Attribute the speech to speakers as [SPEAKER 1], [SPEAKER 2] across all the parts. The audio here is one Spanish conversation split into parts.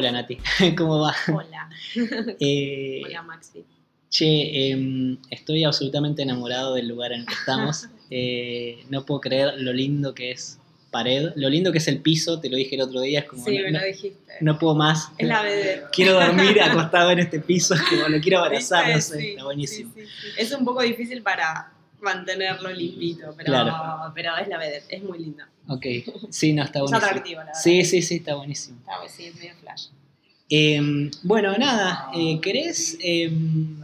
[SPEAKER 1] Hola Nati, ¿cómo va?
[SPEAKER 2] Hola.
[SPEAKER 1] Eh,
[SPEAKER 2] Hola Maxi.
[SPEAKER 1] che, em, estoy absolutamente enamorado del lugar en el que estamos. Eh, no puedo creer lo lindo que es pared, lo lindo que es el piso, te lo dije el otro día, es como
[SPEAKER 2] Sí,
[SPEAKER 1] no,
[SPEAKER 2] me lo dijiste.
[SPEAKER 1] no puedo más.
[SPEAKER 2] Es la vedette.
[SPEAKER 1] Quiero dormir acostado en este piso, es como lo quiero abrazar, no sé,
[SPEAKER 2] Sí,
[SPEAKER 1] está buenísimo.
[SPEAKER 2] sí, sí, sí. Es un poco difícil para mantenerlo limpito, pero,
[SPEAKER 1] Claro.
[SPEAKER 2] pero es la vedette, es muy linda.
[SPEAKER 1] Ok, sí, no, está
[SPEAKER 2] Es
[SPEAKER 1] buenísimo.
[SPEAKER 2] atractiva, la verdad.
[SPEAKER 1] Sí, sí, sí, está buenísimo.
[SPEAKER 2] Está, sí, es medio flash.
[SPEAKER 1] Em, bueno, nada, eh, ¿querés, em,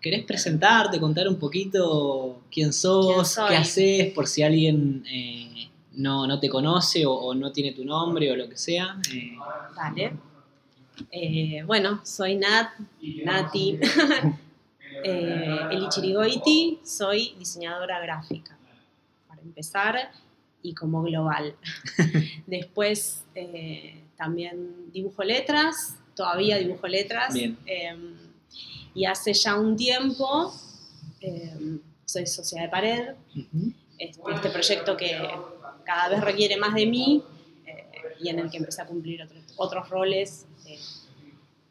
[SPEAKER 1] ¿querés presentarte, contar un poquito quién sos, qué haces, por si alguien eh, no, no te conoce o, o no tiene tu nombre o lo que sea? Eh,
[SPEAKER 2] Vale. Eh, bueno, soy Nat, Nati. eh, Eli soy diseñadora gráfica, para empezar, y como global. Después eh, también dibujo letras, todavía dibujo letras. Eh, y hace ya un tiempo eh, soy socia de pared, este, este proyecto que cada vez requiere más de mí y en el que empecé a cumplir otro- otros roles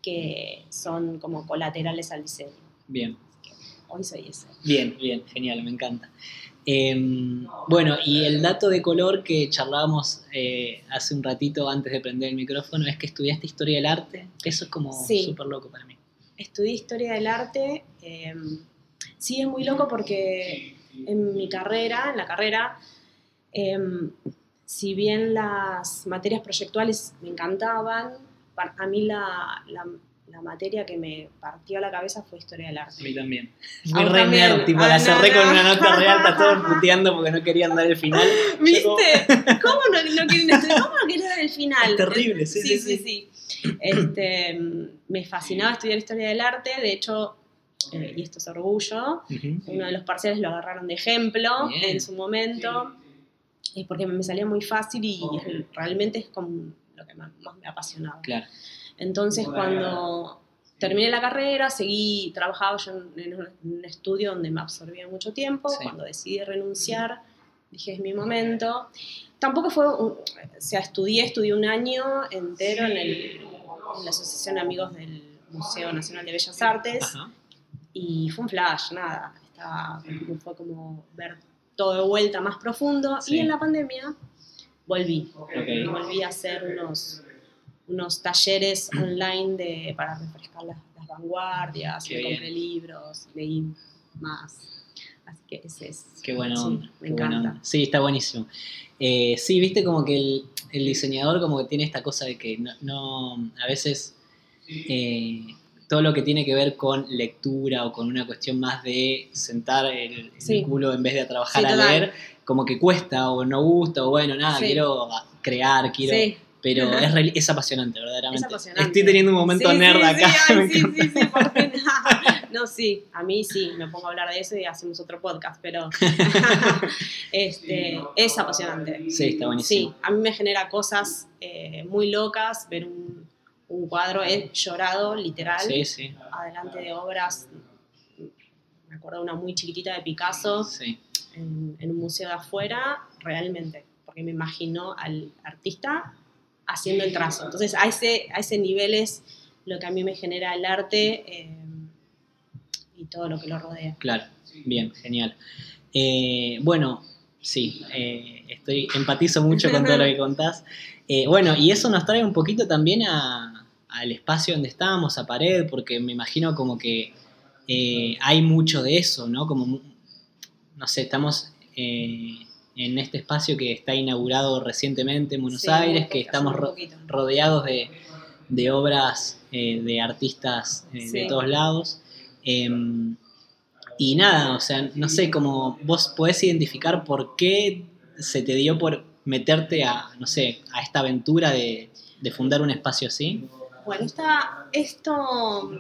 [SPEAKER 2] que son como colaterales al diseño.
[SPEAKER 1] Bien,
[SPEAKER 2] Hoy soy ese.
[SPEAKER 1] bien, bien, genial, me encanta. Em, bueno, y el dato de color que charlábamos eh, hace un ratito antes de prender el micrófono es que estudiaste historia del arte. Eso es como
[SPEAKER 2] Sí.
[SPEAKER 1] súper loco para mí.
[SPEAKER 2] Estudié historia del arte. eh, sí, es muy loco porque en mi carrera, en la carrera, eh, si bien las materias proyectuales me encantaban, a mí la, la- la materia que me partió la cabeza fue historia del
[SPEAKER 1] A
[SPEAKER 2] arte.
[SPEAKER 1] mí también.
[SPEAKER 2] A
[SPEAKER 1] Fui re
[SPEAKER 2] también.
[SPEAKER 1] nerd, tipo,
[SPEAKER 2] Ah,
[SPEAKER 1] la
[SPEAKER 2] no,
[SPEAKER 1] cerré con una nota real, está todo puteando porque no querían dar el final.
[SPEAKER 2] ¿Viste?
[SPEAKER 1] como-
[SPEAKER 2] ¿Cómo no, no quieren estudiar? ¿Cómo no quieren dar el final?
[SPEAKER 1] Es terrible, sí, sí,
[SPEAKER 2] sí. sí. Este, me fascinaba estudiar historia del arte, de hecho, eh, y esto es orgullo, uno de los parciales lo agarraron de ejemplo
[SPEAKER 1] Bien.
[SPEAKER 2] en su momento, eh, porque me salía muy fácil y realmente es como lo que más, más me apasionaba.
[SPEAKER 1] Claro,
[SPEAKER 2] Entonces, cuando terminé la carrera, seguí, trabajaba yo en, un, estudio donde me absorbía mucho tiempo.
[SPEAKER 1] Sí.
[SPEAKER 2] Cuando decidí renunciar, dije, es mi momento. Tampoco fue, un- o sea, estudié, estudié un año entero en, el- en la Asociación de Amigos del Museo Nacional de Bellas Artes
[SPEAKER 1] Ajá.
[SPEAKER 2] y fue un flash, nada. Estaba, fue como ver todo de vuelta más profundo.
[SPEAKER 1] Sí.
[SPEAKER 2] Y en la pandemia volví. Volví a hacer unos, unos talleres online de, para refrescar las, las vanguardias,
[SPEAKER 1] Qué
[SPEAKER 2] me
[SPEAKER 1] bien.
[SPEAKER 2] compré libros, leí más. Así que ese es.
[SPEAKER 1] Qué buena
[SPEAKER 2] sí, me encanta.
[SPEAKER 1] onda. Sí, está buenísimo. Eh, sí, viste como que el, el diseñador como que tiene esta cosa de que no, no- a veces eh, todo lo que tiene que ver con lectura o con una cuestión más de sentar el, el
[SPEAKER 2] Sí.
[SPEAKER 1] culo en vez de trabajar
[SPEAKER 2] Sí,
[SPEAKER 1] a leer, como que cuesta o no gusta o bueno, nada, quiero crear, quiero... Pero es, re- es apasionante, verdaderamente.
[SPEAKER 2] Es apasionante.
[SPEAKER 1] Estoy teniendo un momento
[SPEAKER 2] Sí,
[SPEAKER 1] nerd
[SPEAKER 2] sí,
[SPEAKER 1] acá.
[SPEAKER 2] Sí, ay, sí, sí, sí, ¿por qué no? Sí, a mí sí, me pongo a hablar de eso y hacemos otro podcast, pero este, es apasionante.
[SPEAKER 1] Sí, está buenísimo.
[SPEAKER 2] Sí, a mí me genera cosas eh, muy locas ver un, un cuadro, he llorado literal,
[SPEAKER 1] Sí, sí,
[SPEAKER 2] adelante de obras, me acuerdo de una muy chiquitita de Picasso
[SPEAKER 1] sí.
[SPEAKER 2] en, en un museo de afuera, realmente, porque me imagino al artista haciendo el trazo. Entonces, a ese, a ese nivel es lo que a mí me genera el arte eh, y todo lo que lo rodea.
[SPEAKER 1] Claro, bien, genial. Eh, bueno, sí, eh, estoy, empatizo mucho con todo lo que contás. Bueno, y eso nos trae un poquito también a- al espacio donde estábamos, a pared, porque me imagino como que hay mucho de eso, ¿no? Como, no sé, estamos en este espacio que está inaugurado recientemente en Buenos
[SPEAKER 2] Sí,
[SPEAKER 1] Aires,
[SPEAKER 2] un
[SPEAKER 1] que estamos ro- rodeados de, de obras eh, de artistas eh, de todos lados. Em, y nada, o sea, no sé, como vos podés identificar por qué se te dio por meterte a, no sé, a esta aventura de, de fundar un espacio así.
[SPEAKER 2] Bueno, esta, esto,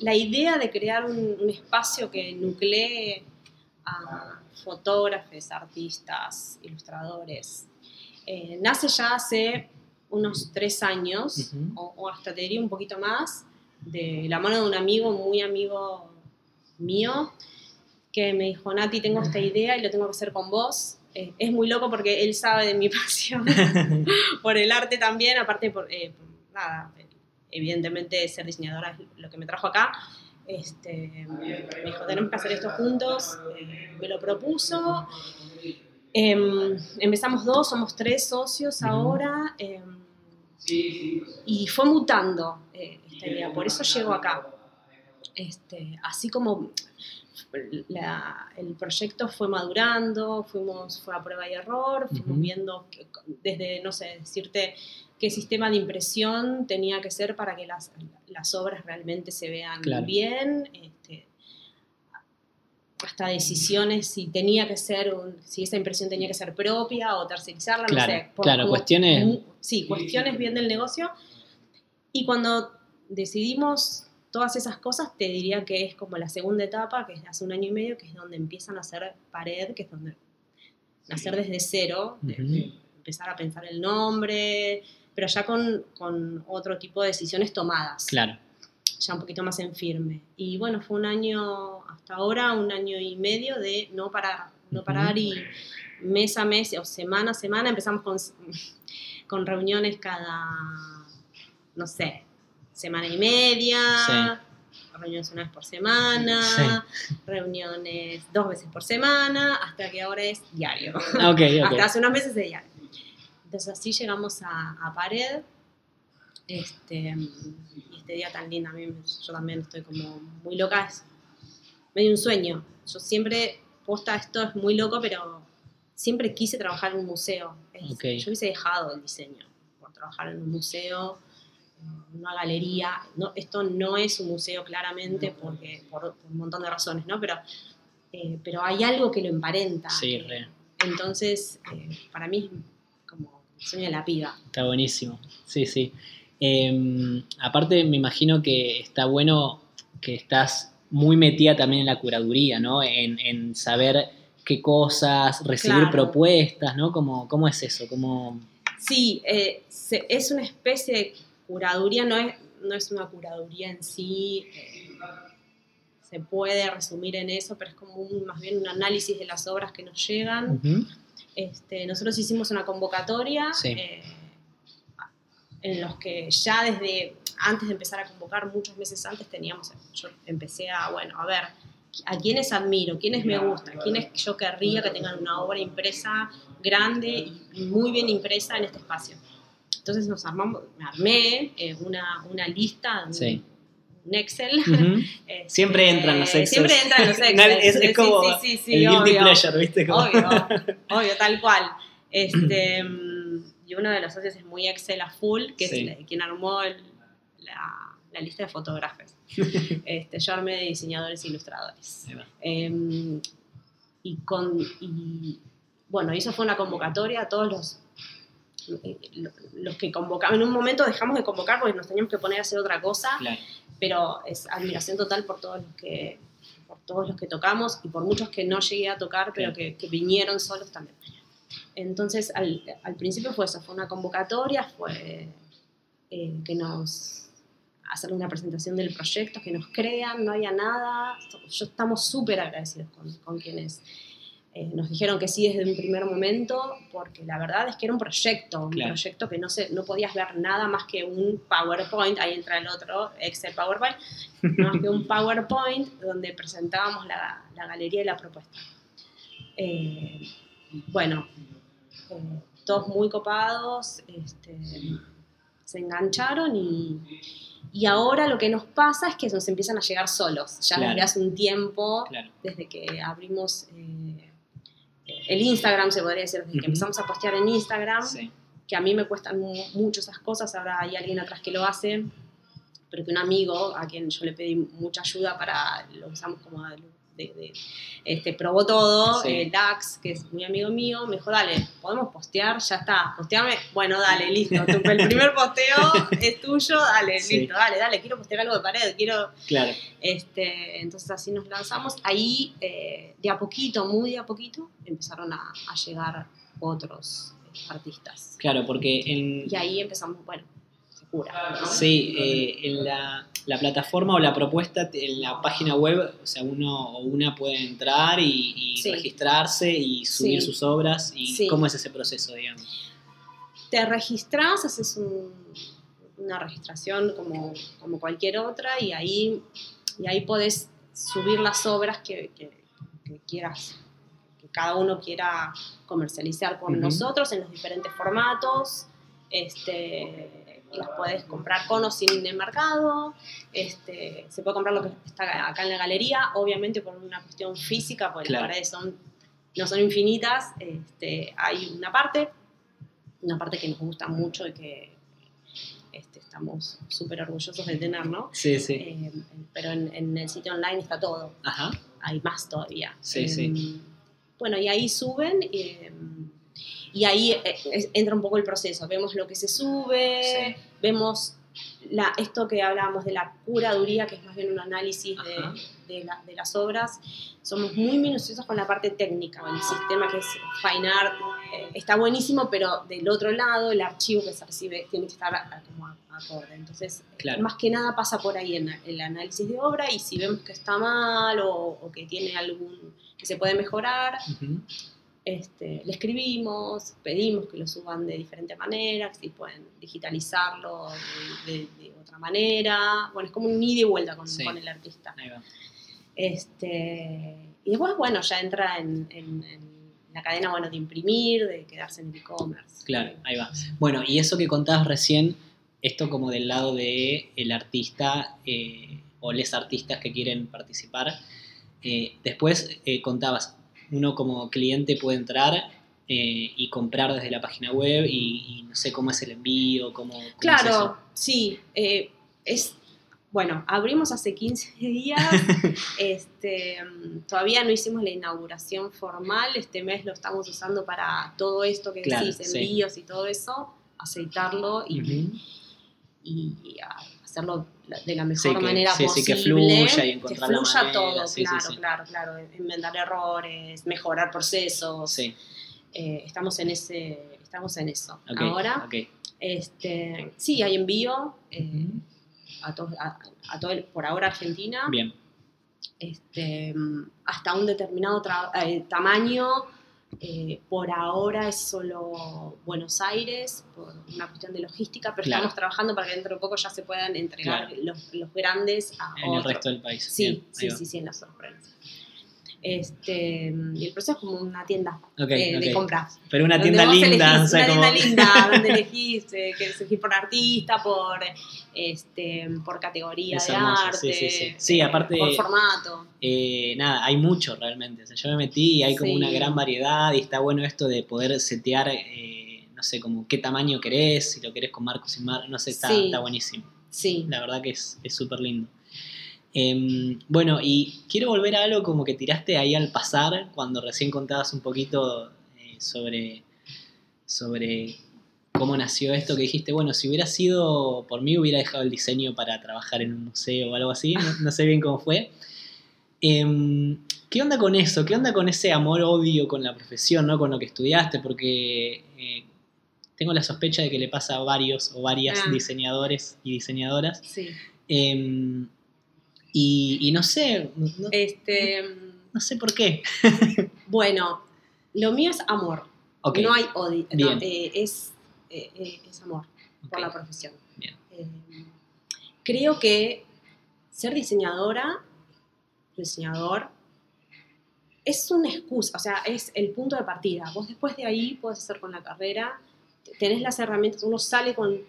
[SPEAKER 2] la idea de crear un, un espacio que nuclee a fotógrafos, artistas, ilustradores, eh, nace ya hace unos tres años,
[SPEAKER 1] Ujú.
[SPEAKER 2] o, o hasta te diría un poquito más, de la mano de un amigo, muy amigo mío, que me dijo, Nati, tengo esta idea y lo tengo que hacer con vos. Eh, es muy loco porque él sabe de mi pasión por el arte también, aparte por, eh, nada, evidentemente ser diseñadora es lo que me trajo acá. Este, me dijo, tenemos que hacer esto juntos, eh, me lo propuso. Em, empezamos dos, somos tres socios ahora. em, y fue mutando eh, esta idea, por eso llego acá. Este, así como la- el proyecto fue madurando, fuimos, fue a prueba y error, fuimos viendo que- desde, no sé, decirte qué sistema de impresión tenía que ser para que las, las obras realmente se vean
[SPEAKER 1] Claro.
[SPEAKER 2] bien, este, hasta decisiones si tenía que ser, un- si esa impresión tenía que ser propia o tercerizarla,
[SPEAKER 1] Claro,
[SPEAKER 2] no sé. por-
[SPEAKER 1] claro,
[SPEAKER 2] como-
[SPEAKER 1] cuestiones-
[SPEAKER 2] Sí, cuestiones bien del negocio. Y cuando decidimos todas esas cosas, te diría que es como la segunda etapa, que es hace un año y medio, que es donde empiezan a hacer pared, que es donde nacer desde cero, de-
[SPEAKER 1] Ujú.
[SPEAKER 2] de empezar a pensar el nombre, pero ya con, con otro tipo de decisiones tomadas,
[SPEAKER 1] Claro.
[SPEAKER 2] ya un poquito más en firme. Y bueno, fue un año, hasta ahora, un año y medio de no parar, no parar y mes a mes o semana a semana empezamos con, con reuniones cada, no sé, semana y media, reuniones una vez por semana, reuniones dos veces por semana, hasta que ahora es diario.
[SPEAKER 1] Ah, Ok, ok.
[SPEAKER 2] Hasta hace unos meses de diario. Entonces así llegamos a, a Pared. Este, y este día tan lindo, a mí yo también estoy como muy loca, es medio un sueño. Yo siempre, posta, esto es muy loco, pero siempre quise trabajar en un museo. Es-. Yo hubiese dejado el diseño por trabajar en un museo, en una galería. No, esto no es un museo claramente porque, por, por un montón de razones, ¿no? Pero, eh, pero hay algo que lo emparenta.
[SPEAKER 1] Sí,
[SPEAKER 2] que- entonces, eh, para mí sueño de la piba.
[SPEAKER 1] Está buenísimo. Sí, sí. Eh, aparte, me imagino que está bueno que estás muy metida también en la curaduría, ¿no? En, en saber qué cosas, recibir
[SPEAKER 2] Claro.
[SPEAKER 1] propuestas, ¿no? ¿Cómo, cómo es eso? ¿Cómo...
[SPEAKER 2] Sí, eh, se- es una especie de curaduría, no es, no es una curaduría en sí, eh, se puede resumir en eso, pero es como un- más bien un análisis de las obras que nos llegan.
[SPEAKER 1] Ujú.
[SPEAKER 2] Este, nosotros hicimos una convocatoria
[SPEAKER 1] Sí.
[SPEAKER 2] eh, en los que ya desde antes de empezar a convocar, muchos meses antes teníamos, yo empecé a, bueno, a ver, a quiénes admiro, quiénes me gustan, quiénes yo querría que tengan una obra impresa grande y muy bien impresa en este espacio. Entonces nos armamos, me armé eh, una, una lista,
[SPEAKER 1] Sí. Ujú.
[SPEAKER 2] Este,
[SPEAKER 1] Siempre entran los Excel.
[SPEAKER 2] Siempre entran los Excel.
[SPEAKER 1] Nadie- es- como
[SPEAKER 2] sí, sí, sí,
[SPEAKER 1] el guilty
[SPEAKER 2] obvio.
[SPEAKER 1] pleasure, ¿viste? Como-
[SPEAKER 2] Obvio, obvio, tal cual. Este, mm, y uno de los socios es muy Excel a full, que es quien armó el- la, la lista de fotógrafos. Este, yo armé de diseñadores e ilustradores. Em, y con y, bueno, eso fue una convocatoria a todos los lo- los que convocaban. En un momento dejamos de convocar porque nos teníamos que poner a hacer otra cosa,
[SPEAKER 1] Claro.
[SPEAKER 2] pero es admiración total por todos los que por todos los que tocamos y por muchos que no llegué a tocar, pero
[SPEAKER 1] Claro.
[SPEAKER 2] que, que vinieron solos también. Entonces, al, al principio fue eso, fue una convocatoria, fue eh, que nos hacer una presentación del proyecto, que nos crean, no había nada. Yo estamos súper agradecidos con, con quienes eh, nos dijeron que sí desde un primer momento, porque la verdad es que era un proyecto, un
[SPEAKER 1] Claro.
[SPEAKER 2] proyecto que no, se, no podías ver nada más que un PowerPoint, ahí entra el otro, Excel PowerPoint, más que un PowerPoint donde presentábamos la, la galería y la propuesta. Eh, bueno, eh, todos muy copados, este, se engancharon y, y ahora lo que nos pasa es que nos empiezan a llegar solos, ya
[SPEAKER 1] Claro.
[SPEAKER 2] desde hace un tiempo,
[SPEAKER 1] Claro.
[SPEAKER 2] desde que abrimos eh, el Instagram, se podría decir, que empezamos a postear en Instagram,
[SPEAKER 1] Sí.
[SPEAKER 2] que a mí me cuestan mu- mucho esas cosas, ahora hay alguien atrás que lo hace, pero que un amigo a quien yo le pedí mucha ayuda para, lo usamos como de, de- este, probó todo,
[SPEAKER 1] Sí.
[SPEAKER 2] eh, Dax, que es muy amigo mío, me dijo, dale, podemos postear, ya está, posteame, bueno, dale, listo, tu- el primer posteo es tuyo, dale,
[SPEAKER 1] Sí.
[SPEAKER 2] listo, dale, dale, quiero postear algo de pared, quiero,
[SPEAKER 1] Claro.
[SPEAKER 2] este, entonces así nos lanzamos. Ahí, eh, de a poquito, muy de a poquito, empezaron a, a llegar otros artistas.
[SPEAKER 1] Claro, porque en,
[SPEAKER 2] Y ahí empezamos, bueno,
[SPEAKER 1] Sí, eh, en la, la plataforma o la propuesta, en la página web, o sea, uno o una puede entrar y, y
[SPEAKER 2] Sí.
[SPEAKER 1] registrarse y subir
[SPEAKER 2] Sí.
[SPEAKER 1] sus obras. ¿Y
[SPEAKER 2] Sí.
[SPEAKER 1] cómo es ese proceso, digamos?
[SPEAKER 2] Te registras, haces un, una registración como, como cualquier otra y ahí, y ahí podés subir las obras que, que- que quieras, que cada uno quiera comercializar con
[SPEAKER 1] Ujú.
[SPEAKER 2] nosotros en los diferentes formatos. Este, y las podés comprar con o sin el mercado. Este, se puede comprar lo que está acá en la galería, obviamente por una cuestión física, porque
[SPEAKER 1] Claro.
[SPEAKER 2] las paredes son, no son infinitas. Este, hay una parte, una parte que nos gusta mucho y que este, estamos súper orgullosos de tener, ¿no?
[SPEAKER 1] Sí, sí.
[SPEAKER 2] Eh, pero en, en el sitio online está todo,
[SPEAKER 1] Ajá.
[SPEAKER 2] hay más todavía.
[SPEAKER 1] Sí,
[SPEAKER 2] Eh,
[SPEAKER 1] sí.
[SPEAKER 2] Bueno, y ahí suben eh, y ahí eh, entra un poco el proceso. Vemos lo que se sube,
[SPEAKER 1] Sí.
[SPEAKER 2] vemos la, esto que hablábamos de la curaduría, que es más bien un análisis de, de la- de las obras. Somos muy minuciosos con la parte técnica, el sistema que es Fine Art. eh, está buenísimo, pero del otro lado, el archivo que se recibe tiene que estar a- como acorde. Entonces,
[SPEAKER 1] Claro.
[SPEAKER 2] más que nada pasa por ahí en el análisis de obra y si vemos que está mal o, o que tiene algún que se puede mejorar,
[SPEAKER 1] Ujú.
[SPEAKER 2] Este, le escribimos, pedimos que lo suban de diferente manera, si pueden digitalizarlo de, de- de otra manera. Bueno, es como un ida y vuelta con,
[SPEAKER 1] Sí.
[SPEAKER 2] con el artista.
[SPEAKER 1] Ahí va.
[SPEAKER 2] Este, y después, bueno, ya entra en, en- en la cadena bueno, de imprimir, de quedarse en el e-commerce.
[SPEAKER 1] Claro, ahí va. Bueno, y eso que contabas recién, esto como del lado de el artista eh, o les artistas que quieren participar. Eh, después eh, contabas, uno como cliente puede entrar eh, y comprar desde la página web y, y no sé cómo es el envío, cómo, cómo es
[SPEAKER 2] Claro,
[SPEAKER 1] eso.
[SPEAKER 2] sí. eh, es, bueno, abrimos hace 15 días. este, todavía no hicimos la inauguración formal. Este mes lo estamos usando para todo esto que
[SPEAKER 1] Claro,
[SPEAKER 2] decís,
[SPEAKER 1] sí.
[SPEAKER 2] envíos y todo eso, aceitarlo y,
[SPEAKER 1] Ujú.
[SPEAKER 2] y a- hacerlo de la mejor
[SPEAKER 1] Sí, que-
[SPEAKER 2] manera
[SPEAKER 1] sí, sí,
[SPEAKER 2] posible.
[SPEAKER 1] que fluya y
[SPEAKER 2] que
[SPEAKER 1] encontrar la
[SPEAKER 2] fluya
[SPEAKER 1] manera,
[SPEAKER 2] todo,
[SPEAKER 1] sí, sí,
[SPEAKER 2] claro,
[SPEAKER 1] sí.
[SPEAKER 2] claro, claro. Inventar errores, mejorar procesos.
[SPEAKER 1] Sí,
[SPEAKER 2] Eh, estamos en ese, estamos en eso.
[SPEAKER 1] ok.
[SPEAKER 2] Ahora,
[SPEAKER 1] ok.
[SPEAKER 2] este, sí, hay envío eh, a, to- a- a todo el- por ahora Argentina,
[SPEAKER 1] Bien,
[SPEAKER 2] este, mm, hasta un determinado tra- eh, tamaño. Eh, por ahora es solo Buenos Aires, por una cuestión de logística, pero
[SPEAKER 1] Claro.
[SPEAKER 2] estamos trabajando para que dentro de poco ya se puedan entregar
[SPEAKER 1] Claro.
[SPEAKER 2] los, los grandes a
[SPEAKER 1] en el resto del país.
[SPEAKER 2] Sí,
[SPEAKER 1] Bien,
[SPEAKER 2] sí, sí, sí, en las sorpresas. Este, y el proceso es como una tienda
[SPEAKER 1] Ok,
[SPEAKER 2] eh, de compras.
[SPEAKER 1] Pero una tienda linda,
[SPEAKER 2] elegís,
[SPEAKER 1] o sea,
[SPEAKER 2] una
[SPEAKER 1] como...
[SPEAKER 2] tienda linda, donde elegís, eh, que elegís por artista, por, este, por categoría
[SPEAKER 1] Es
[SPEAKER 2] de
[SPEAKER 1] hermoso,
[SPEAKER 2] arte,
[SPEAKER 1] sí, sí, sí. Sí,
[SPEAKER 2] eh,
[SPEAKER 1] aparte-
[SPEAKER 2] por formato.
[SPEAKER 1] Eh, nada, hay mucho realmente. O sea, yo me metí y hay como una gran variedad y está bueno esto de poder setear, eh, no sé, como qué tamaño querés, si lo querés con marco, sin marco, no sé, está, está buenísimo.
[SPEAKER 2] Sí.
[SPEAKER 1] La verdad que es es súper lindo. Em, bueno, y quiero volver a algo como que tiraste ahí al pasar, cuando recién contabas un poquito eh, sobre, sobre cómo nació esto, que dijiste, bueno, si hubiera sido por mí, hubiera dejado el diseño para trabajar en un museo o algo así, no, no sé bien cómo fue. Em, ¿Qué onda con eso? ¿Qué onda con ese amor-odio con la profesión, ¿no? con lo que estudiaste? Porque eh, tengo la sospecha de que le pasa a varios o varias
[SPEAKER 2] Ah.
[SPEAKER 1] diseñadores y diseñadoras.
[SPEAKER 2] Sí.
[SPEAKER 1] Em, y, y no sé, no,
[SPEAKER 2] Este,
[SPEAKER 1] no sé por qué.
[SPEAKER 2] bueno, lo mío es amor. No hay odio. no, eh, es, eh, eh, es amor por la profesión.
[SPEAKER 1] Bien.
[SPEAKER 2] Eh, creo que ser diseñadora, diseñador, es una excusa, o sea, es el punto de partida. Vos después de ahí podés hacer con la carrera, tenés las herramientas, uno sale con,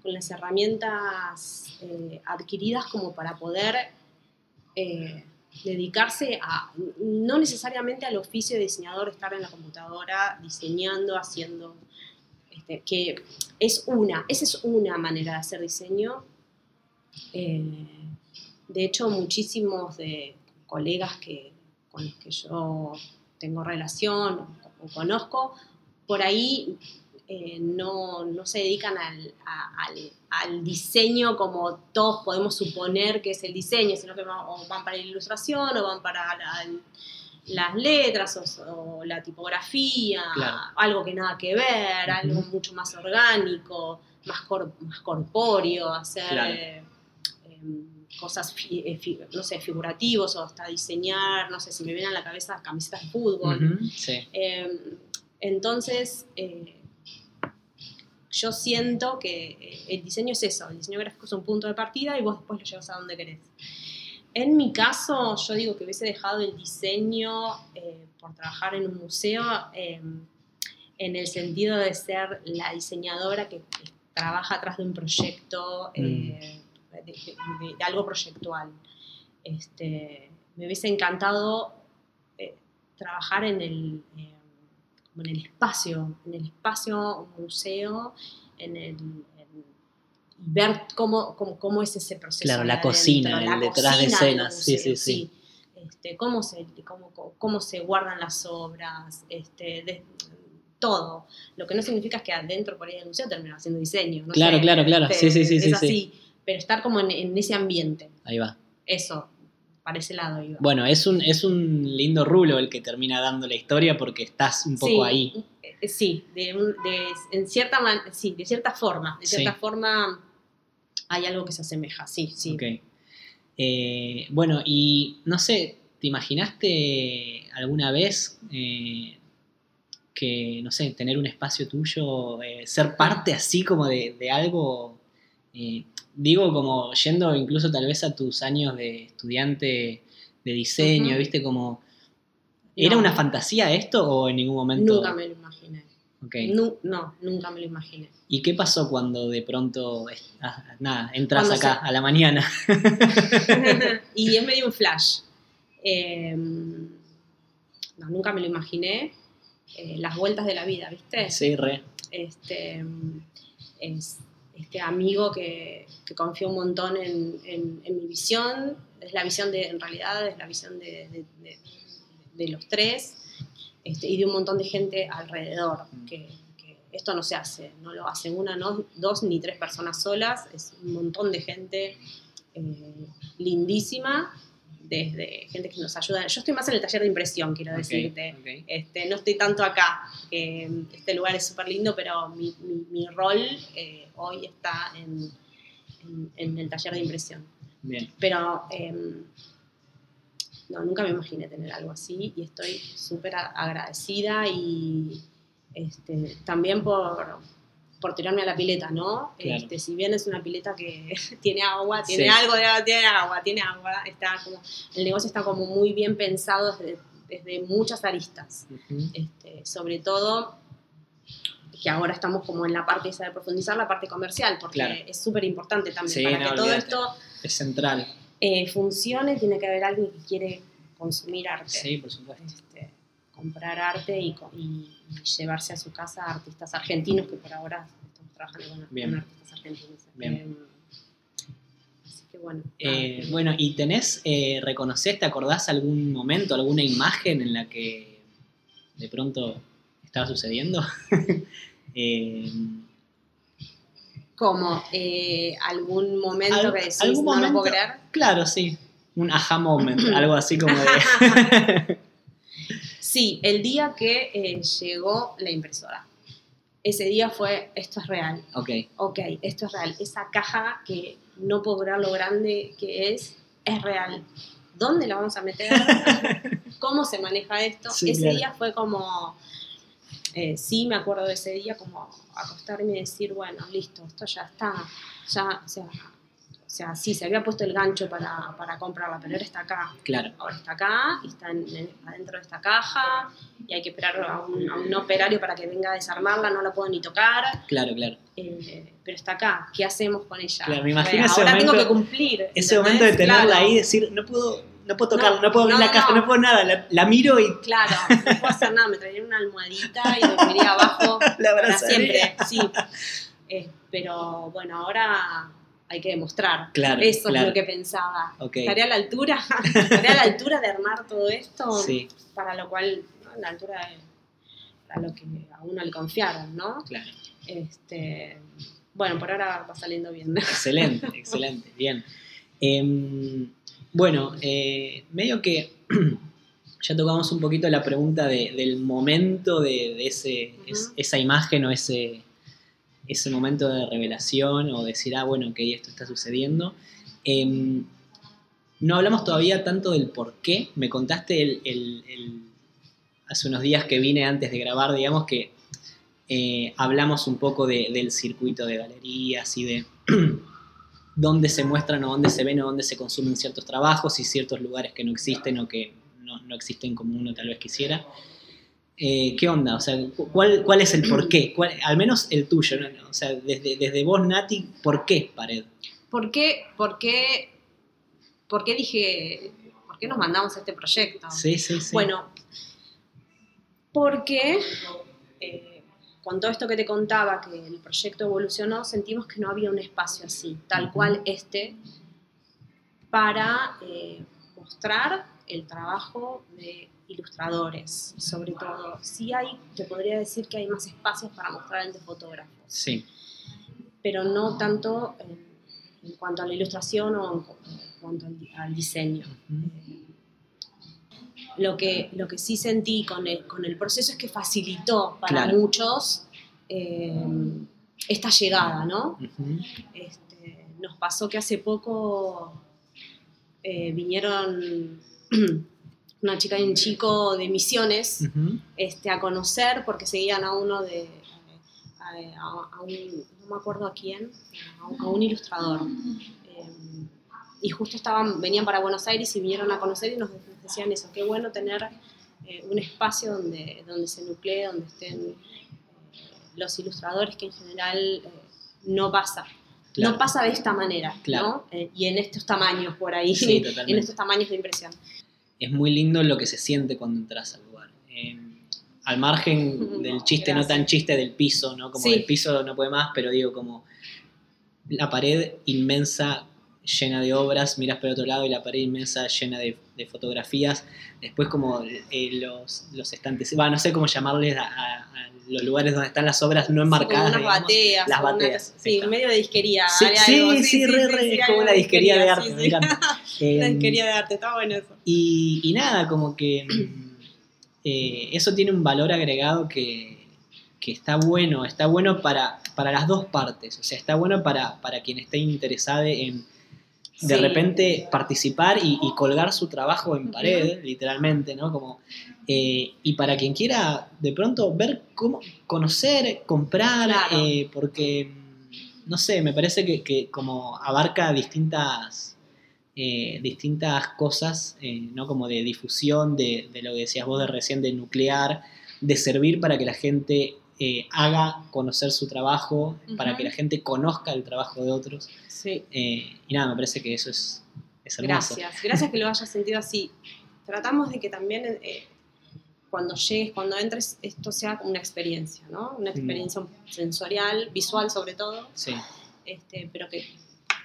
[SPEAKER 2] con las herramientas eh, adquiridas como para poder eh, dedicarse a, no necesariamente al oficio de diseñador, estar en la computadora diseñando, haciendo, este, que es una, esa es una manera de hacer diseño. Eh, de hecho, muchísimos de colegas que, con los que yo tengo relación o, o conozco, por ahí eh, no, no se dedican al, a- al- al diseño como todos podemos suponer que es el diseño, sino que van, o van para la ilustración o van para la- las letras o, o la tipografía,
[SPEAKER 1] Claro.
[SPEAKER 2] algo que nada que ver, algo mucho más orgánico, más, cor- más corpóreo, hacer
[SPEAKER 1] Claro.
[SPEAKER 2] eh, em, cosas, eh, no sé, figurativos o hasta diseñar, no sé, si me vienen a la cabeza camisetas de fútbol.
[SPEAKER 1] Sí,
[SPEAKER 2] Eh, entonces, eh, yo siento que eh, el diseño es eso, el diseño gráfico es un punto de partida y vos después lo llevas a donde querés. En mi caso, yo digo que hubiese dejado el diseño eh, por trabajar en un museo eh, en el sentido de ser la diseñadora que, que trabaja atrás de un proyecto, eh, de, de- de algo proyectual. Este, me hubiese encantado trabajar en el, como en el espacio, en el espacio museo, en el, en- ver cómo, cómo, cómo es ese proceso.
[SPEAKER 1] Claro, la
[SPEAKER 2] adentro,
[SPEAKER 1] cocina, el
[SPEAKER 2] la
[SPEAKER 1] detrás de escenas, sí, sí, sí.
[SPEAKER 2] Este, cómo, se, cómo, cómo- se guardan las obras, este, de- todo. Lo que no significa es que adentro por ahí del museo terminan haciendo diseño. no
[SPEAKER 1] Claro,
[SPEAKER 2] sé,
[SPEAKER 1] claro, claro.
[SPEAKER 2] este,
[SPEAKER 1] Sí, sí, sí,
[SPEAKER 2] Es
[SPEAKER 1] sí, sí.
[SPEAKER 2] así, pero estar como en, en ese ambiente,
[SPEAKER 1] Ahí va.
[SPEAKER 2] eso, para ese lado iba.
[SPEAKER 1] Bueno, es un, es un lindo rulo el que termina dando la historia porque estás un poco
[SPEAKER 2] Sí,
[SPEAKER 1] ahí.
[SPEAKER 2] eh, Sí, de, en cierta man- sí, de cierta forma, de cierta
[SPEAKER 1] Sí.
[SPEAKER 2] forma hay algo que se asemeja, sí, sí.
[SPEAKER 1] Eh, bueno, y no sé, ¿te imaginaste alguna vez eh, que, no sé, tener un espacio tuyo, eh, ser parte así como de, de algo, eh, digo como yendo incluso tal vez a tus años de estudiante de diseño, viste como... ¿Era
[SPEAKER 2] No.
[SPEAKER 1] una fantasía esto o en ningún momento?
[SPEAKER 2] Nunca me lo imaginé. No, nunca me lo imaginé.
[SPEAKER 1] ¿Y qué pasó cuando de pronto, ah, nada, entras
[SPEAKER 2] Cuando
[SPEAKER 1] acá
[SPEAKER 2] se-
[SPEAKER 1] a la mañana?
[SPEAKER 2] y es medio un flash. Eh, no, nunca me lo imaginé. Eh, las vueltas de la vida, ¿viste?
[SPEAKER 1] sí, re.
[SPEAKER 2] Este, es, este amigo que, que confió un montón en, en- en mi visión. Es la visión de, en realidad, es la visión de, de- de- de los tres este, y de un montón de gente alrededor. Que, que esto no se hace, no lo hacen una, no, dos ni tres personas solas, es un montón de gente eh, lindísima, desde gente que nos ayuda. Yo estoy más en el taller de impresión, quiero decirte. Este, no estoy tanto acá, que este lugar es súper lindo, pero mi, mi- mi rol eh, hoy está en, en- en el taller de impresión.
[SPEAKER 1] Bien.
[SPEAKER 2] Pero em, no, nunca me imaginé tener algo así y estoy súper agradecida y este, también por, por tirarme a la pileta, ¿no?
[SPEAKER 1] Claro.
[SPEAKER 2] Este, si bien es una pileta que tiene agua, tiene
[SPEAKER 1] Sí.
[SPEAKER 2] algo de agua, tiene agua, tiene agua, está como, el negocio está como muy bien pensado desde, desde muchas aristas este, sobre todo que ahora estamos como en la parte esa de profundizar la parte comercial, porque
[SPEAKER 1] Claro.
[SPEAKER 2] es súper importante también
[SPEAKER 1] Sí,
[SPEAKER 2] para
[SPEAKER 1] no,
[SPEAKER 2] que todo esto
[SPEAKER 1] Es central.
[SPEAKER 2] eh, funcione, tiene que haber alguien que quiere consumir arte,
[SPEAKER 1] Sí, por supuesto.
[SPEAKER 2] este, comprar arte y, y- y llevarse a su casa a artistas argentinos, que por ahora estamos trabajando con,
[SPEAKER 1] Bien.
[SPEAKER 2] artistas argentinos.
[SPEAKER 1] Bien.
[SPEAKER 2] Em, así que bueno.
[SPEAKER 1] Eh,
[SPEAKER 2] nada,
[SPEAKER 1] bueno, ¿y tenés, eh, reconoces, te acordás algún momento, alguna imagen en la que de pronto estaba sucediendo? Eh,
[SPEAKER 2] como eh, algún momento
[SPEAKER 1] Al-
[SPEAKER 2] que decís,
[SPEAKER 1] algún
[SPEAKER 2] no lo
[SPEAKER 1] momento-
[SPEAKER 2] puedo creer.
[SPEAKER 1] claro, sí. Un aha moment, algo así como de...
[SPEAKER 2] Sí, el día que eh, llegó la impresora. Ese día fue, esto es real,
[SPEAKER 1] ok,
[SPEAKER 2] ok, esto es real. Esa caja que no puedo creer lo grande que es, es real. ¿Dónde la vamos a meter? ¿Cómo se maneja esto?
[SPEAKER 1] Sí,
[SPEAKER 2] ese
[SPEAKER 1] claro.
[SPEAKER 2] día fue como, eh, sí me acuerdo de ese día, como acostarme y decir, bueno, listo, esto ya está, ya, o sea, o sea sí, se había puesto el gancho para, para comprarla, pero ahora está acá
[SPEAKER 1] claro.
[SPEAKER 2] ahora está acá y está en- en- adentro de esta caja y hay que esperar a un, a un operario para que venga a desarmarla, no la puedo ni tocar,
[SPEAKER 1] Claro, claro.
[SPEAKER 2] eh, pero está acá, ¿qué hacemos con ella?
[SPEAKER 1] Claro, me imagino ese
[SPEAKER 2] ahora tengo que cumplir.
[SPEAKER 1] Ese momento de tenerla
[SPEAKER 2] Claro,
[SPEAKER 1] ahí y decir, no puedo, no puedo tocarla, no,
[SPEAKER 2] No,
[SPEAKER 1] puedo abrir
[SPEAKER 2] no,
[SPEAKER 1] la caja,
[SPEAKER 2] no.
[SPEAKER 1] no puedo nada, la, la miro y
[SPEAKER 2] Claro, no puedo hacer nada, me traería una almohadita y dormiría abajo
[SPEAKER 1] la
[SPEAKER 2] para siempre, sí. Eh, pero bueno, ahora hay que demostrar.
[SPEAKER 1] Claro,
[SPEAKER 2] Eso
[SPEAKER 1] claro.
[SPEAKER 2] es lo que pensaba.
[SPEAKER 1] Ok,
[SPEAKER 2] ¿Estaré a la altura? ¿Estaré a la altura de armar todo esto?
[SPEAKER 1] sí,
[SPEAKER 2] para lo cual, ¿no? la altura de para lo que a uno le confiaron, ¿no?
[SPEAKER 1] claro.
[SPEAKER 2] Este, bueno, por ahora va saliendo bien.
[SPEAKER 1] Excelente, excelente, bien. Em, bueno, eh, medio que ya tocamos un poquito la pregunta de- del momento de, de ese, es- esa imagen o ese, ese momento de revelación o decir, ah, bueno, ok, esto está sucediendo. Em, no hablamos todavía tanto del por qué. Me contaste el, el- hace unos días que vine antes de grabar, digamos que eh, hablamos un poco de- del circuito de galerías y de dónde se muestran o dónde se ven o dónde se consumen ciertos trabajos y ciertos lugares que no existen o que no, no existen como uno tal vez quisiera. Eh, ¿Qué onda? O sea, cu- ¿cuál, cuál es el porqué? ¿Cuál- al menos el tuyo, ¿no? O sea, desde, desde vos, Nati, ¿por qué pared?
[SPEAKER 3] ¿Por qué, por qué, por qué dije, por qué nos mandamos a este proyecto?
[SPEAKER 1] Sí, sí, sí.
[SPEAKER 2] Bueno, porque eh, con todo esto que te contaba, que el proyecto evolucionó, sentimos que no había un espacio así, tal cual este, para eh, mostrar el trabajo de ilustradores, sobre todo. Sí hay, te podría decir que hay más espacios para mostrar el de fotógrafos,
[SPEAKER 1] Sí,
[SPEAKER 2] pero no tanto en, en cuanto a la ilustración o en, cu- en cuanto al, al diseño. Lo que, lo que sí sentí con el, con el proceso es que facilitó para
[SPEAKER 1] Claro.
[SPEAKER 2] muchos eh, esta llegada, ¿no? Este, nos pasó que hace poco eh, vinieron una chica y un chico de misiones este, a conocer porque seguían a uno de. a, a- a un, no me acuerdo a quién, a un, a un ilustrador. Eh, y justo estaban, venían para Buenos Aires y vinieron a conocer y nos decían eso, qué bueno tener eh, un espacio donde, donde se nuclee, donde estén eh, los ilustradores que en general eh, no pasa.
[SPEAKER 1] Claro.
[SPEAKER 2] No pasa de esta manera,
[SPEAKER 1] Claro.
[SPEAKER 2] ¿no? Y en estos tamaños por ahí,
[SPEAKER 1] Sí,
[SPEAKER 2] en estos tamaños de impresión.
[SPEAKER 1] Es muy lindo lo que se siente cuando entras al lugar. Eh, al margen del chiste, no
[SPEAKER 2] gracias.
[SPEAKER 1] tan chiste del piso, ¿no? Como
[SPEAKER 2] Sí.
[SPEAKER 1] el piso no puede más, pero digo como la pared inmensa llena de obras, miras por otro lado y la pared inmensa llena de, de fotografías, después como eh, los, los estantes, va, no sé cómo llamarles a, a- a los lugares donde están las obras no enmarcadas.
[SPEAKER 2] Unas
[SPEAKER 1] digamos.
[SPEAKER 2] bateas.
[SPEAKER 1] las
[SPEAKER 2] como una-
[SPEAKER 1] bateas,
[SPEAKER 2] sí, medio de disquería.
[SPEAKER 1] Sí, sí,
[SPEAKER 2] algo,
[SPEAKER 1] sí, re, re,
[SPEAKER 2] sí,
[SPEAKER 1] es como una disquería de arte,
[SPEAKER 2] sí,
[SPEAKER 1] me
[SPEAKER 2] sí.
[SPEAKER 1] encanta.
[SPEAKER 2] Una
[SPEAKER 1] Em,
[SPEAKER 2] disquería de arte, está bueno eso.
[SPEAKER 1] Y, y nada, como que mm, eh, eso tiene un valor agregado que, que está bueno, está bueno para, para las dos partes, o sea, está bueno para, para quien esté interesado en de
[SPEAKER 2] Sí.
[SPEAKER 1] repente participar y, y colgar su trabajo en pared, literalmente, ¿no? Como, eh, y para quien quiera de pronto ver cómo, conocer, comprar,
[SPEAKER 2] Claro.
[SPEAKER 1] eh, porque, mm, no sé, me parece que, que como abarca distintas, eh, distintas cosas, eh, ¿no? Como de difusión, de, de lo que decías vos de recién, de nuclear, de servir para que la gente eh, haga conocer su trabajo, para que la gente conozca el trabajo de otros.
[SPEAKER 2] Sí.
[SPEAKER 1] Y nada, me parece que eso es, es hermoso.
[SPEAKER 2] Gracias, gracias que lo hayas sentido así. Tratamos de que también cuando llegues, cuando entres, esto sea una experiencia, ¿no? Una experiencia sensorial, visual sobre todo,
[SPEAKER 1] Sí,
[SPEAKER 2] este, pero que,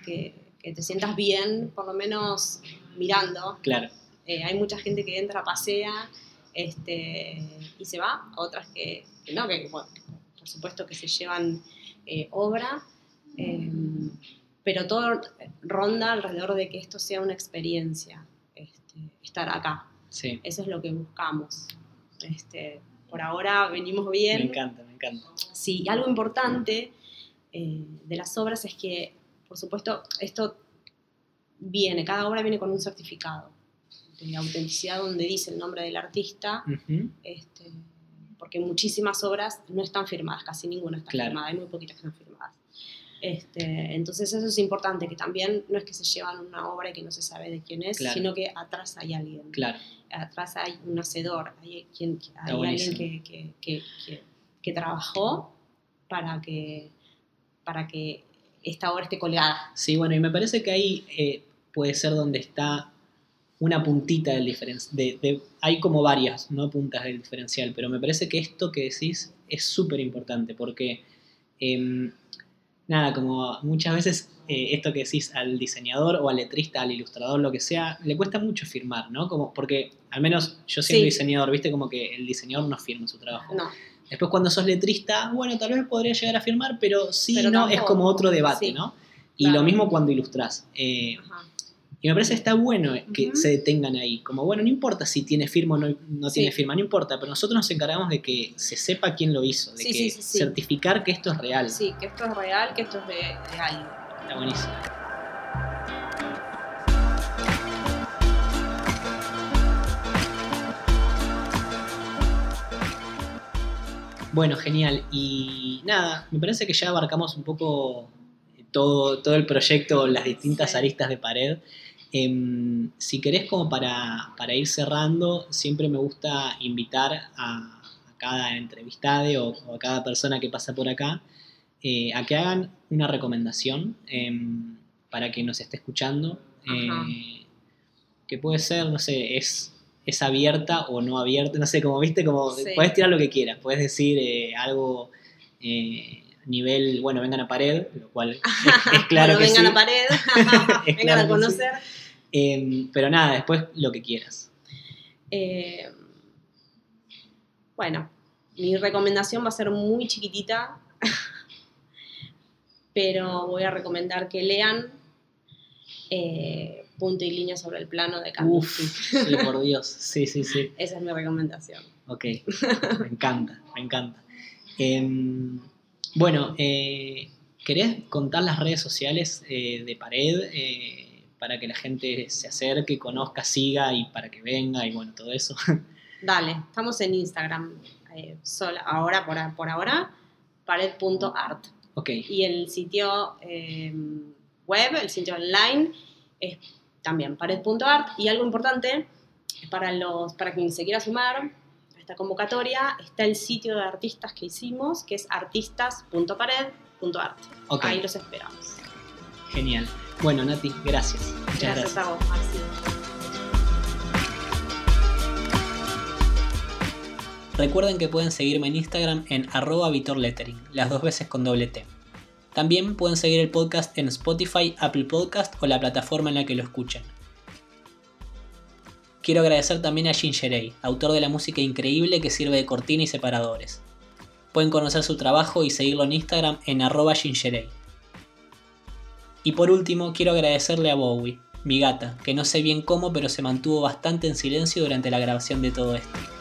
[SPEAKER 2] que, que te sientas bien, por lo menos mirando.
[SPEAKER 1] claro.
[SPEAKER 2] Eh, hay mucha gente que entra, pasea este, y se va, otras que, que no, que bueno, por supuesto que se llevan eh, obra, eh, pero todo ronda alrededor de que esto sea una experiencia, este, estar acá.
[SPEAKER 1] Sí,
[SPEAKER 2] Eso es lo que buscamos. Este, por ahora venimos bien.
[SPEAKER 1] me encanta, me encanta.
[SPEAKER 2] Sí, y algo importante eh, de las obras es que, por supuesto, esto viene, cada obra viene con un certificado de autenticidad donde dice el nombre del artista, este, porque muchísimas obras no están firmadas, casi ninguna está
[SPEAKER 1] Claro.
[SPEAKER 2] firmada, hay muy poquitas que están firmadas. Este, entonces eso es importante, que también no es que se llevan una obra y que no se sabe de quién es,
[SPEAKER 1] Claro.
[SPEAKER 2] sino que atrás hay alguien
[SPEAKER 1] Claro,
[SPEAKER 2] atrás hay un hacedor, hay, quien, hay alguien que- que- que- que trabajó para que, para que esta obra esté colgada.
[SPEAKER 1] sí, bueno, y me parece que ahí eh, puede ser donde está una puntita del diferencial. De, de- hay como varias, no puntas del diferencial, pero me parece que esto que decís es súper importante porque, em, nada, como muchas veces eh, esto que decís al diseñador o al letrista, al ilustrador, lo que sea, le cuesta mucho firmar, ¿no? Como, porque al menos yo siendo
[SPEAKER 2] Sí.
[SPEAKER 1] diseñador, viste como que el diseñador no firma su trabajo.
[SPEAKER 2] No,
[SPEAKER 1] Después cuando sos letrista, bueno, tal vez podría llegar a firmar, pero sí,
[SPEAKER 2] Pero
[SPEAKER 1] no, es
[SPEAKER 2] tampoco.
[SPEAKER 1] como otro debate,
[SPEAKER 2] Sí,
[SPEAKER 1] ¿no? Y
[SPEAKER 2] claro.
[SPEAKER 1] lo mismo cuando ilustrás. Eh, y me parece que está bueno que
[SPEAKER 2] Ujú.
[SPEAKER 1] se detengan ahí. Como, bueno, no importa si tiene firma o no, no
[SPEAKER 2] Sí.
[SPEAKER 1] tiene firma, no importa, pero nosotros nos encargamos de que se sepa quién lo hizo, de
[SPEAKER 2] Sí,
[SPEAKER 1] que certificar que esto es real.
[SPEAKER 2] Sí, que esto es real, que esto es alguien.
[SPEAKER 1] Está buenísimo. Bueno, genial. Y nada, me parece que ya abarcamos un poco todo, todo el proyecto, las distintas
[SPEAKER 2] Sí.
[SPEAKER 1] aristas de pared. Em, si querés como para, para ir cerrando, siempre me gusta invitar a, a cada entrevistado o, o a cada persona que pasa por acá eh, a que hagan una recomendación em, para que nos esté escuchando. Eh, que puede ser, no sé, es, es abierta o no abierta, no sé, como viste, como
[SPEAKER 3] Sí.
[SPEAKER 1] puedes tirar lo que quieras, puedes decir eh, algo eh, nivel, bueno, vengan a pared, lo cual es, es claro
[SPEAKER 2] bueno,
[SPEAKER 1] que
[SPEAKER 2] vengan
[SPEAKER 1] sí.
[SPEAKER 2] a pared, vengan
[SPEAKER 1] claro
[SPEAKER 2] a conocer.
[SPEAKER 1] Em, pero nada, después lo que quieras.
[SPEAKER 2] Eh, bueno, mi recomendación va a ser muy chiquitita, pero voy a recomendar que lean eh, Punto y línea sobre el plano de
[SPEAKER 1] Uf,
[SPEAKER 2] Kandinsky.
[SPEAKER 1] sí, por Dios, sí, sí, sí.
[SPEAKER 2] Esa es mi recomendación.
[SPEAKER 1] Ok, me encanta, me encanta. Em, bueno, eh, ¿querés contar las redes sociales eh, de Pared eh, para que la gente se acerque, conozca, siga y para que venga y bueno, todo eso?
[SPEAKER 2] Dale, estamos en Instagram. eh, sola, ahora, por, por ahora, pared.art.
[SPEAKER 1] ok,
[SPEAKER 2] Y el sitio eh, web, el sitio online, es también pared.art. Y algo importante, para, los, para quien se quiera sumar a esta convocatoria, está el sitio de artistas que hicimos, que es artistas.pared.art.
[SPEAKER 1] ok,
[SPEAKER 2] Ahí los esperamos.
[SPEAKER 1] genial. Bueno, Nati, gracias. Muchas
[SPEAKER 2] Gracias,
[SPEAKER 1] gracias.
[SPEAKER 2] a vos, Maxi.
[SPEAKER 1] Recuerden que pueden seguirme en Instagram en arroba vitorlettering, las dos veces con doble T. También pueden seguir el podcast en Spotify, Apple Podcast o la plataforma en la que lo escuchen. Quiero agradecer también a Gingerey, autor de la música increíble que sirve de cortina y separadores. Pueden conocer su trabajo y seguirlo en Instagram en arroba. Y por último, quiero agradecerle a Bowie, mi gata, que no sé bien cómo, pero se mantuvo bastante en silencio durante la grabación de todo esto.